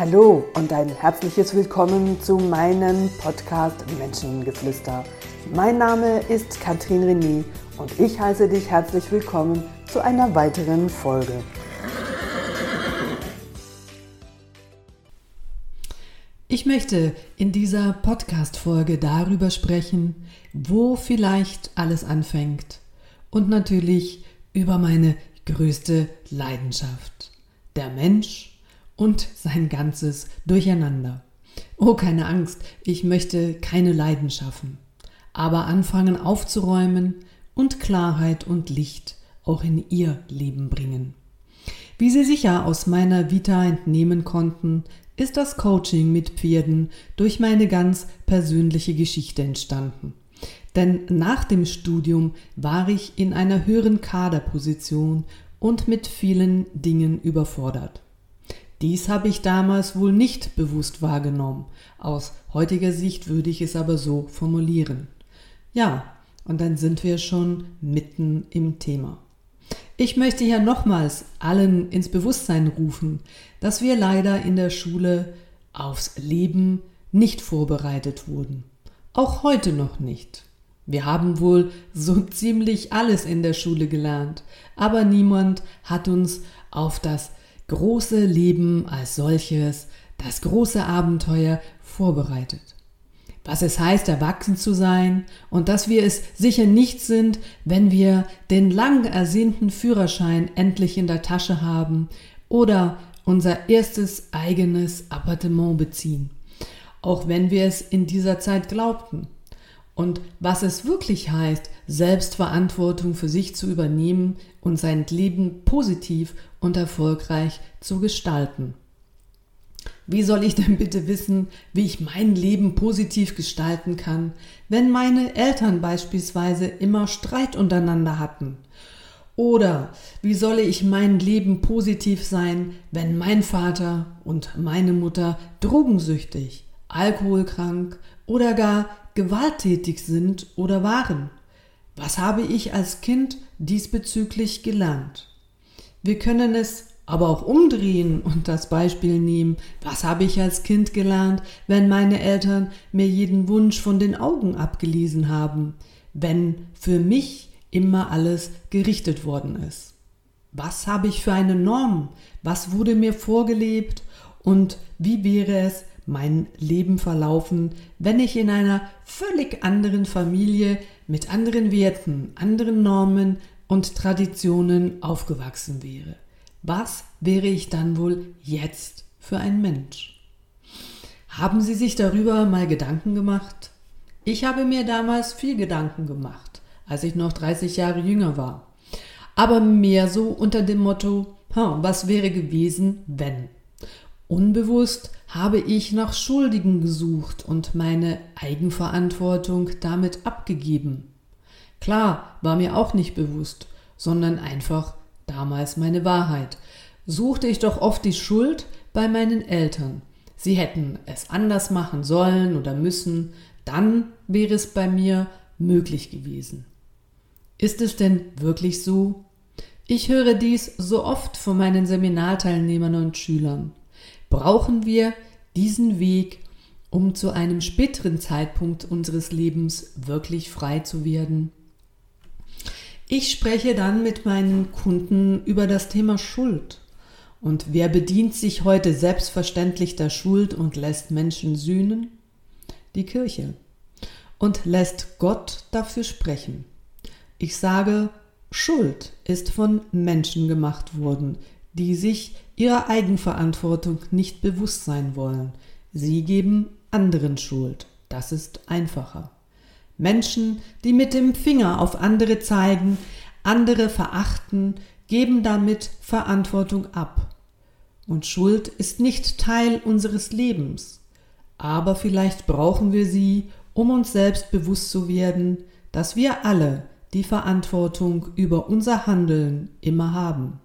Hallo und ein herzliches Willkommen zu meinem Podcast Menschengeflüster. Mein Name ist Katrin René und ich heiße dich herzlich willkommen zu einer weiteren Folge. Ich möchte in dieser Podcast-Folge darüber sprechen, wo vielleicht alles anfängt und natürlich über meine größte Leidenschaft, der Mensch und sein ganzes Durcheinander. Oh, keine Angst, ich möchte keine Leiden schaffen, aber anfangen aufzuräumen und Klarheit und Licht auch in ihr Leben bringen. Wie Sie sicher aus meiner Vita entnehmen konnten, ist das Coaching mit Pferden durch meine ganz persönliche Geschichte entstanden. Denn nach dem Studium war ich in einer höheren Kaderposition und mit vielen Dingen überfordert. Dies habe ich damals wohl nicht bewusst wahrgenommen. Aus heutiger Sicht würde ich es aber so formulieren. Ja, und dann sind wir schon mitten im Thema. Ich möchte hier nochmals allen ins Bewusstsein rufen, dass wir leider in der Schule aufs Leben nicht vorbereitet wurden. Auch heute noch nicht. Wir haben wohl so ziemlich alles in der Schule gelernt, aber niemand hat uns auf das große Leben als solches, das große Abenteuer vorbereitet. Was es heißt, erwachsen zu sein und dass wir es sicher nicht sind, wenn wir den lang ersehnten Führerschein endlich in der Tasche haben oder unser erstes eigenes Appartement beziehen, auch wenn wir es in dieser Zeit glaubten. Und was es wirklich heißt, Selbstverantwortung für sich zu übernehmen und sein Leben positiv und erfolgreich zu gestalten. Wie soll ich denn bitte wissen, wie ich mein Leben positiv gestalten kann, wenn meine Eltern beispielsweise immer Streit untereinander hatten? Oder wie soll ich mein Leben positiv sein, wenn mein Vater und meine Mutter drogensüchtig, alkoholkrank oder gar gewalttätig sind oder waren? Was habe ich als Kind diesbezüglich gelernt? Wir können es aber auch umdrehen und das Beispiel nehmen, was habe ich als Kind gelernt, wenn meine Eltern mir jeden Wunsch von den Augen abgelesen haben, wenn für mich immer alles gerichtet worden ist. Was habe ich für eine Norm? Was wurde mir vorgelebt? Und wie wäre es mein Leben verlaufen, wenn ich in einer völlig anderen Familie mit anderen Werten, anderen Normen, und Traditionen aufgewachsen wäre. Was wäre ich dann wohl jetzt für ein Mensch? Haben Sie sich darüber mal Gedanken gemacht? Ich habe mir damals viel Gedanken gemacht, als ich noch 30 Jahre jünger war. Aber mehr so unter dem Motto, was wäre gewesen, wenn? Unbewusst habe ich nach Schuldigen gesucht und meine Eigenverantwortung damit abgegeben. Klar, war mir auch nicht bewusst, sondern einfach damals meine Wahrheit. Suchte ich doch oft die Schuld bei meinen Eltern. Sie hätten es anders machen sollen oder müssen, dann wäre es bei mir möglich gewesen. Ist es denn wirklich so? Ich höre dies so oft von meinen Seminarteilnehmern und Schülern. Brauchen wir diesen Weg, um zu einem späteren Zeitpunkt unseres Lebens wirklich frei zu werden? Ich spreche dann mit meinen Kunden über das Thema Schuld. Und wer bedient sich heute selbstverständlich der Schuld und lässt Menschen sühnen? Die Kirche. Und lässt Gott dafür sprechen. Ich sage, Schuld ist von Menschen gemacht worden, die sich ihrer Eigenverantwortung nicht bewusst sein wollen. Sie geben anderen Schuld. Das ist einfacher. Menschen, die mit dem Finger auf andere zeigen, andere verachten, geben damit Verantwortung ab. Und Schuld ist nicht Teil unseres Lebens, aber vielleicht brauchen wir sie, um uns selbst bewusst zu werden, dass wir alle die Verantwortung über unser Handeln immer haben.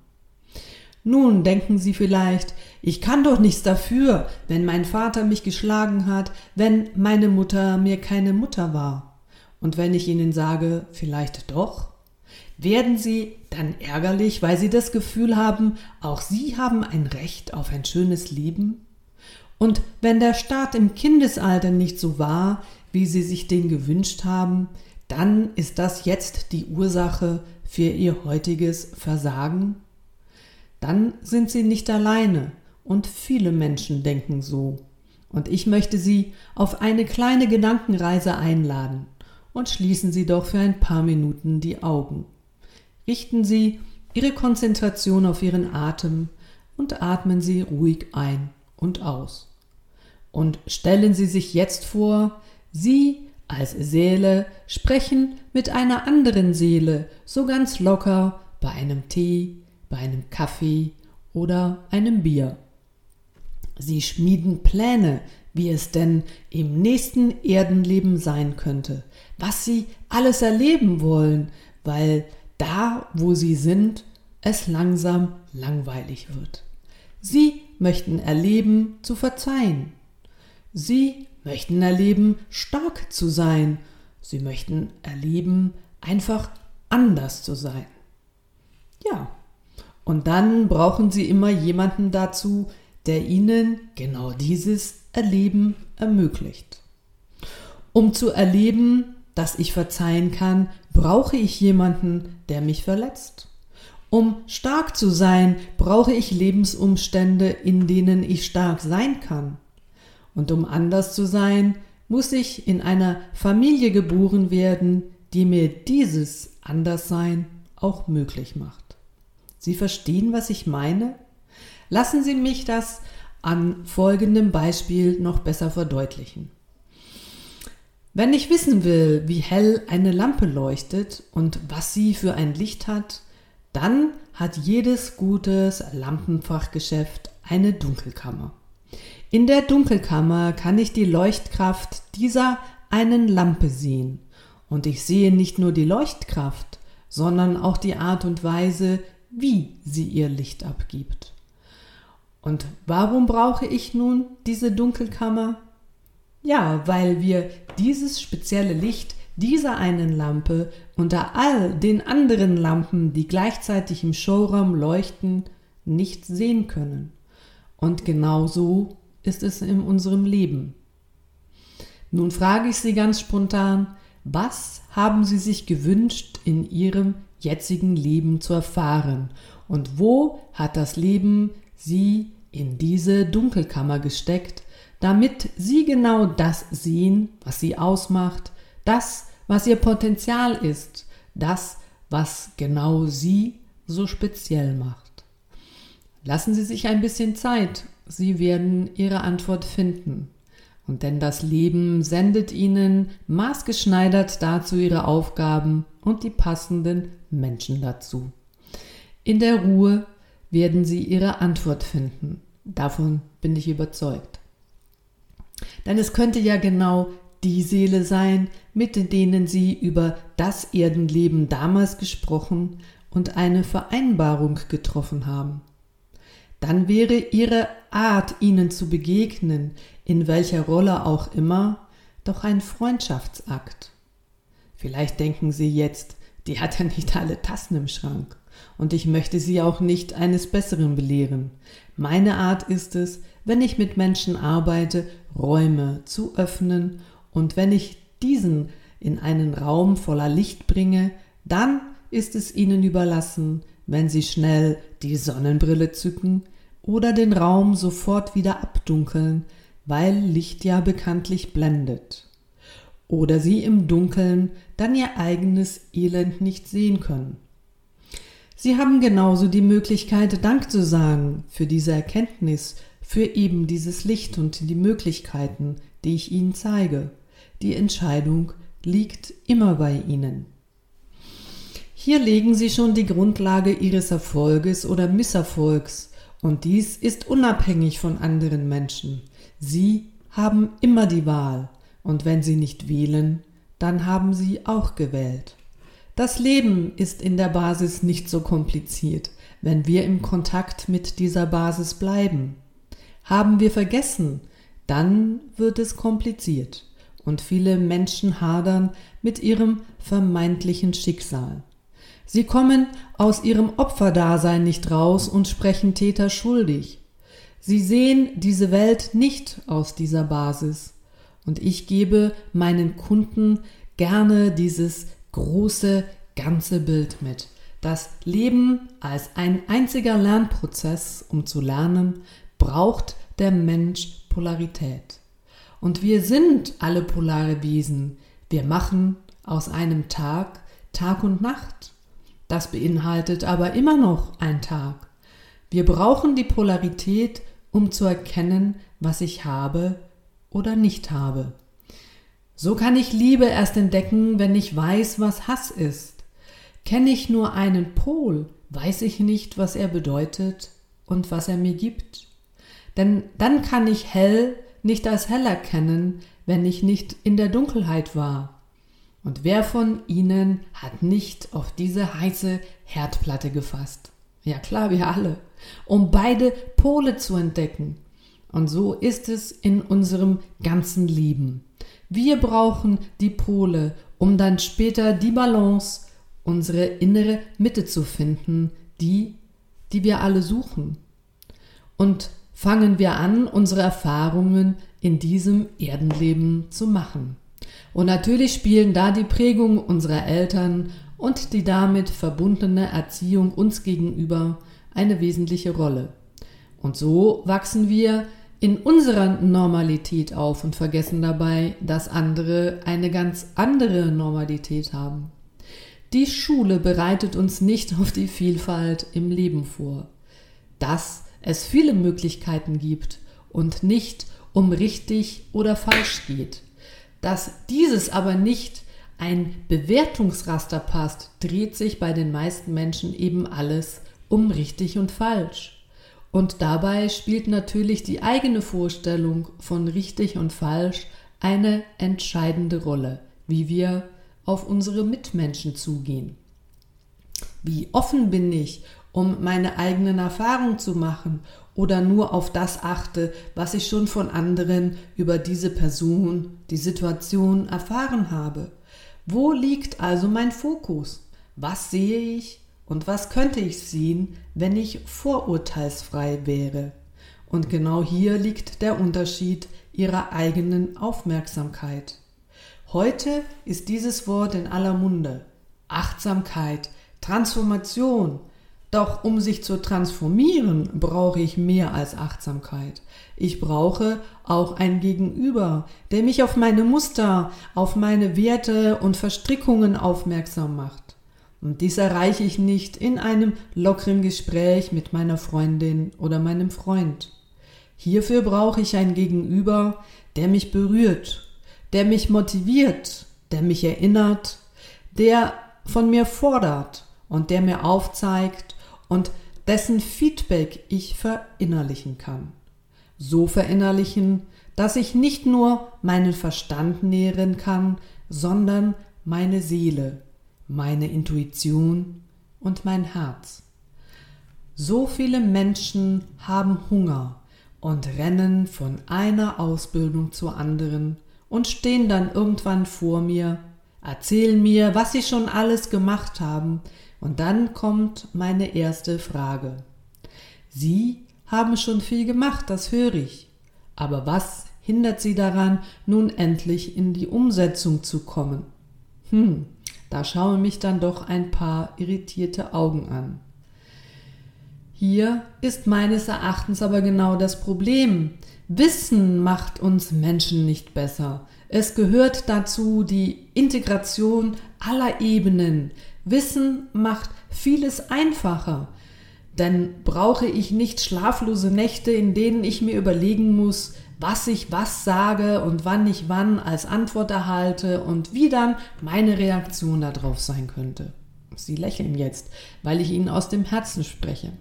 Nun denken Sie vielleicht, ich kann doch nichts dafür, wenn mein Vater mich geschlagen hat, wenn meine Mutter mir keine Mutter war. Und wenn ich Ihnen sage, vielleicht doch, werden Sie dann ärgerlich, weil Sie das Gefühl haben, auch Sie haben ein Recht auf ein schönes Leben? Und wenn der Start im Kindesalter nicht so war, wie Sie sich den gewünscht haben, dann ist das jetzt die Ursache für Ihr heutiges Versagen? Dann sind Sie nicht alleine und viele Menschen denken so. Und ich möchte Sie auf eine kleine Gedankenreise einladen und schließen Sie doch für ein paar Minuten die Augen. Richten Sie Ihre Konzentration auf Ihren Atem und atmen Sie ruhig ein und aus. Und stellen Sie sich jetzt vor, Sie als Seele sprechen mit einer anderen Seele so ganz locker bei einem Tee, bei einem Kaffee oder einem Bier. Sie schmieden Pläne, wie es denn im nächsten Erdenleben sein könnte, was sie alles erleben wollen, weil da, wo sie sind, es langsam langweilig wird. Sie möchten erleben, zu verzeihen. Sie möchten erleben, stark zu sein. Sie möchten erleben, einfach anders zu sein. Ja, und dann brauchen sie immer jemanden dazu, der ihnen genau dieses Erleben ermöglicht. Um zu erleben, dass ich verzeihen kann, brauche ich jemanden, der mich verletzt. Um stark zu sein, brauche ich Lebensumstände, in denen ich stark sein kann. Und um anders zu sein, muss ich in einer Familie geboren werden, die mir dieses Anderssein auch möglich macht. Sie verstehen, was ich meine? Lassen Sie mich das an folgendem Beispiel noch besser verdeutlichen. Wenn ich wissen will, wie hell eine Lampe leuchtet und was sie für ein Licht hat, dann hat jedes gutes Lampenfachgeschäft eine Dunkelkammer. In der Dunkelkammer kann ich die Leuchtkraft dieser einen Lampe sehen. Und ich sehe nicht nur die Leuchtkraft, sondern auch die Art und Weise, wie sie ihr Licht abgibt. Und warum brauche ich nun diese Dunkelkammer? Ja, weil wir dieses spezielle Licht dieser einen Lampe unter all den anderen Lampen, die gleichzeitig im Showraum leuchten, nicht sehen können. Und genauso ist es in unserem Leben. Nun frage ich Sie ganz spontan, was haben Sie sich gewünscht in Ihrem jetzigen Leben zu erfahren und wo hat das Leben Sie in diese Dunkelkammer gesteckt, damit Sie genau das sehen, was Sie ausmacht, das, was Ihr Potenzial ist, das, was genau Sie so speziell macht. Lassen Sie sich ein bisschen Zeit Sie werden Ihre Antwort finden. Und denn das Leben sendet Ihnen maßgeschneidert dazu Ihre Aufgaben und die passenden Menschen dazu. In der Ruhe werden Sie Ihre Antwort finden. Davon bin ich überzeugt. Denn es könnte ja genau die Seele sein, mit denen Sie über das Erdenleben damals gesprochen und eine Vereinbarung getroffen haben dann wäre ihre Art, ihnen zu begegnen, in welcher Rolle auch immer, doch ein Freundschaftsakt. Vielleicht denken Sie jetzt, die hat ja nicht alle Tassen im Schrank. Und ich möchte Sie auch nicht eines Besseren belehren. Meine Art ist es, wenn ich mit Menschen arbeite, Räume zu öffnen und wenn ich diesen in einen Raum voller Licht bringe, dann ist es ihnen überlassen, wenn sie schnell die Sonnenbrille zücken oder den Raum sofort wieder abdunkeln, weil Licht ja bekanntlich blendet. Oder sie im Dunkeln dann ihr eigenes Elend nicht sehen können. Sie haben genauso die Möglichkeit, Dank zu sagen für diese Erkenntnis, für eben dieses Licht und die Möglichkeiten, die ich Ihnen zeige. Die Entscheidung liegt immer bei Ihnen. Hier legen Sie schon die Grundlage Ihres Erfolges oder Misserfolgs, und dies ist unabhängig von anderen Menschen. Sie haben immer die Wahl, und wenn sie nicht wählen, dann haben sie auch gewählt. Das Leben ist in der Basis nicht so kompliziert, wenn wir im Kontakt mit dieser Basis bleiben. Haben wir vergessen, dann wird es kompliziert und viele Menschen hadern mit ihrem vermeintlichen Schicksal. Sie kommen aus ihrem Opferdasein nicht raus und sprechen Täter schuldig. Sie sehen diese Welt nicht aus dieser Basis. Und ich gebe meinen Kunden gerne dieses große ganze Bild mit. Das Leben als ein einziger Lernprozess, um zu lernen, braucht der Mensch Polarität. Und wir sind alle polare Wesen. Wir machen aus einem Tag Tag und Nacht. Das beinhaltet aber immer noch ein Tag. Wir brauchen die Polarität, um zu erkennen, was ich habe oder nicht habe. So kann ich Liebe erst entdecken, wenn ich weiß, was Hass ist. Kenne ich nur einen Pol, weiß ich nicht, was er bedeutet und was er mir gibt. Denn dann kann ich hell nicht als hell erkennen, wenn ich nicht in der Dunkelheit war. Und wer von Ihnen hat nicht auf diese heiße Herdplatte gefasst? Ja klar, wir alle, um beide Pole zu entdecken. Und so ist es in unserem ganzen Leben. Wir brauchen die Pole, um dann später die Balance, unsere innere Mitte zu finden, die, die wir alle suchen. Und fangen wir an, unsere Erfahrungen in diesem Erdenleben zu machen. Und natürlich spielen da die Prägung unserer Eltern und die damit verbundene Erziehung uns gegenüber eine wesentliche Rolle. Und so wachsen wir in unserer Normalität auf und vergessen dabei, dass andere eine ganz andere Normalität haben. Die Schule bereitet uns nicht auf die Vielfalt im Leben vor. Dass es viele Möglichkeiten gibt und nicht um richtig oder falsch geht. Dass dieses aber nicht ein Bewertungsraster passt, dreht sich bei den meisten Menschen eben alles um richtig und falsch. Und dabei spielt natürlich die eigene Vorstellung von richtig und falsch eine entscheidende Rolle, wie wir auf unsere Mitmenschen zugehen. Wie offen bin ich, um meine eigenen Erfahrungen zu machen oder nur auf das achte, was ich schon von anderen über diese Person, die Situation erfahren habe. Wo liegt also mein Fokus? Was sehe ich? Und was könnte ich sehen, wenn ich vorurteilsfrei wäre? Und genau hier liegt der Unterschied ihrer eigenen Aufmerksamkeit. Heute ist dieses Wort in aller Munde. Achtsamkeit, Transformation. Doch um sich zu transformieren, brauche ich mehr als Achtsamkeit. Ich brauche auch ein Gegenüber, der mich auf meine Muster, auf meine Werte und Verstrickungen aufmerksam macht. Und dies erreiche ich nicht in einem lockeren Gespräch mit meiner Freundin oder meinem Freund. Hierfür brauche ich ein Gegenüber, der mich berührt, der mich motiviert, der mich erinnert, der von mir fordert und der mir aufzeigt und dessen Feedback ich verinnerlichen kann. So verinnerlichen, dass ich nicht nur meinen Verstand nähren kann, sondern meine Seele, meine Intuition und mein Herz. So viele Menschen haben Hunger und rennen von einer Ausbildung zur anderen und stehen dann irgendwann vor mir, erzählen mir, was sie schon alles gemacht haben, und dann kommt meine erste Frage. Sie haben schon viel gemacht, das höre ich. Aber was hindert Sie daran, nun endlich in die Umsetzung zu kommen? Hm, da schauen mich dann doch ein paar irritierte Augen an. Hier ist meines Erachtens aber genau das Problem. Wissen macht uns Menschen nicht besser. Es gehört dazu die Integration aller Ebenen. Wissen macht vieles einfacher. Denn brauche ich nicht schlaflose Nächte, in denen ich mir überlegen muss, was ich was sage und wann ich wann als Antwort erhalte und wie dann meine Reaktion darauf sein könnte. Sie lächeln jetzt, weil ich Ihnen aus dem Herzen spreche.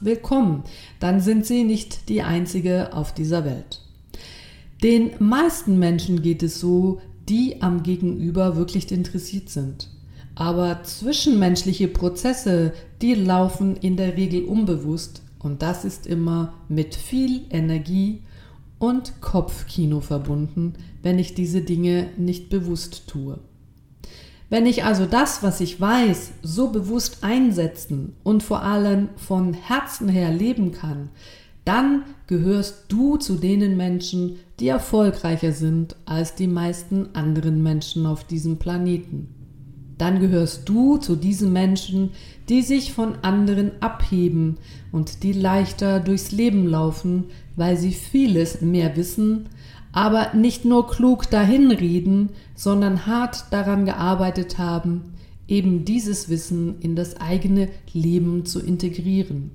Willkommen, dann sind Sie nicht die Einzige auf dieser Welt. Den meisten Menschen geht es so, die am Gegenüber wirklich interessiert sind. Aber zwischenmenschliche Prozesse, die laufen in der Regel unbewusst und das ist immer mit viel Energie und Kopfkino verbunden, wenn ich diese Dinge nicht bewusst tue. Wenn ich also das, was ich weiß, so bewusst einsetzen und vor allem von Herzen her leben kann, dann gehörst du zu denen Menschen, die erfolgreicher sind als die meisten anderen Menschen auf diesem Planeten. Dann gehörst du zu diesen Menschen, die sich von anderen abheben und die leichter durchs Leben laufen, weil sie vieles mehr wissen, aber nicht nur klug dahinreden, sondern hart daran gearbeitet haben, eben dieses Wissen in das eigene Leben zu integrieren.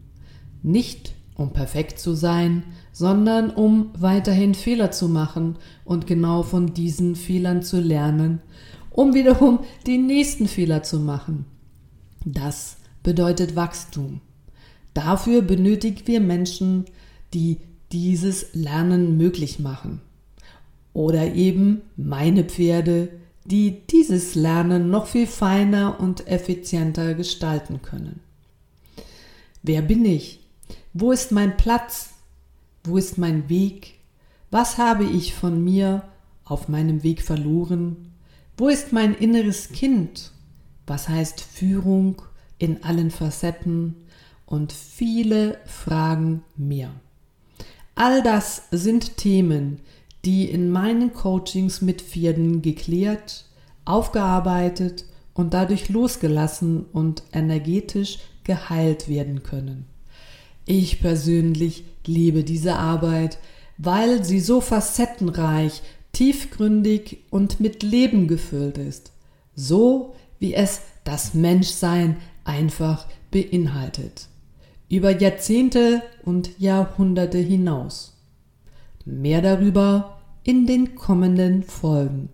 Nicht um perfekt zu sein, sondern um weiterhin Fehler zu machen und genau von diesen Fehlern zu lernen, um wiederum die nächsten Fehler zu machen. Das bedeutet Wachstum. Dafür benötigen wir Menschen, die dieses Lernen möglich machen. Oder eben meine Pferde, die dieses Lernen noch viel feiner und effizienter gestalten können. Wer bin ich? Wo ist mein Platz? Wo ist mein Weg? Was habe ich von mir auf meinem Weg verloren? Wo ist mein inneres Kind? Was heißt Führung in allen Facetten? Und viele Fragen mehr. All das sind Themen, die in meinen Coachings mit Pferden geklärt, aufgearbeitet und dadurch losgelassen und energetisch geheilt werden können. Ich persönlich liebe diese Arbeit, weil sie so facettenreich, tiefgründig und mit Leben gefüllt ist, so wie es das Menschsein einfach beinhaltet, über Jahrzehnte und Jahrhunderte hinaus. Mehr darüber in den kommenden Folgen.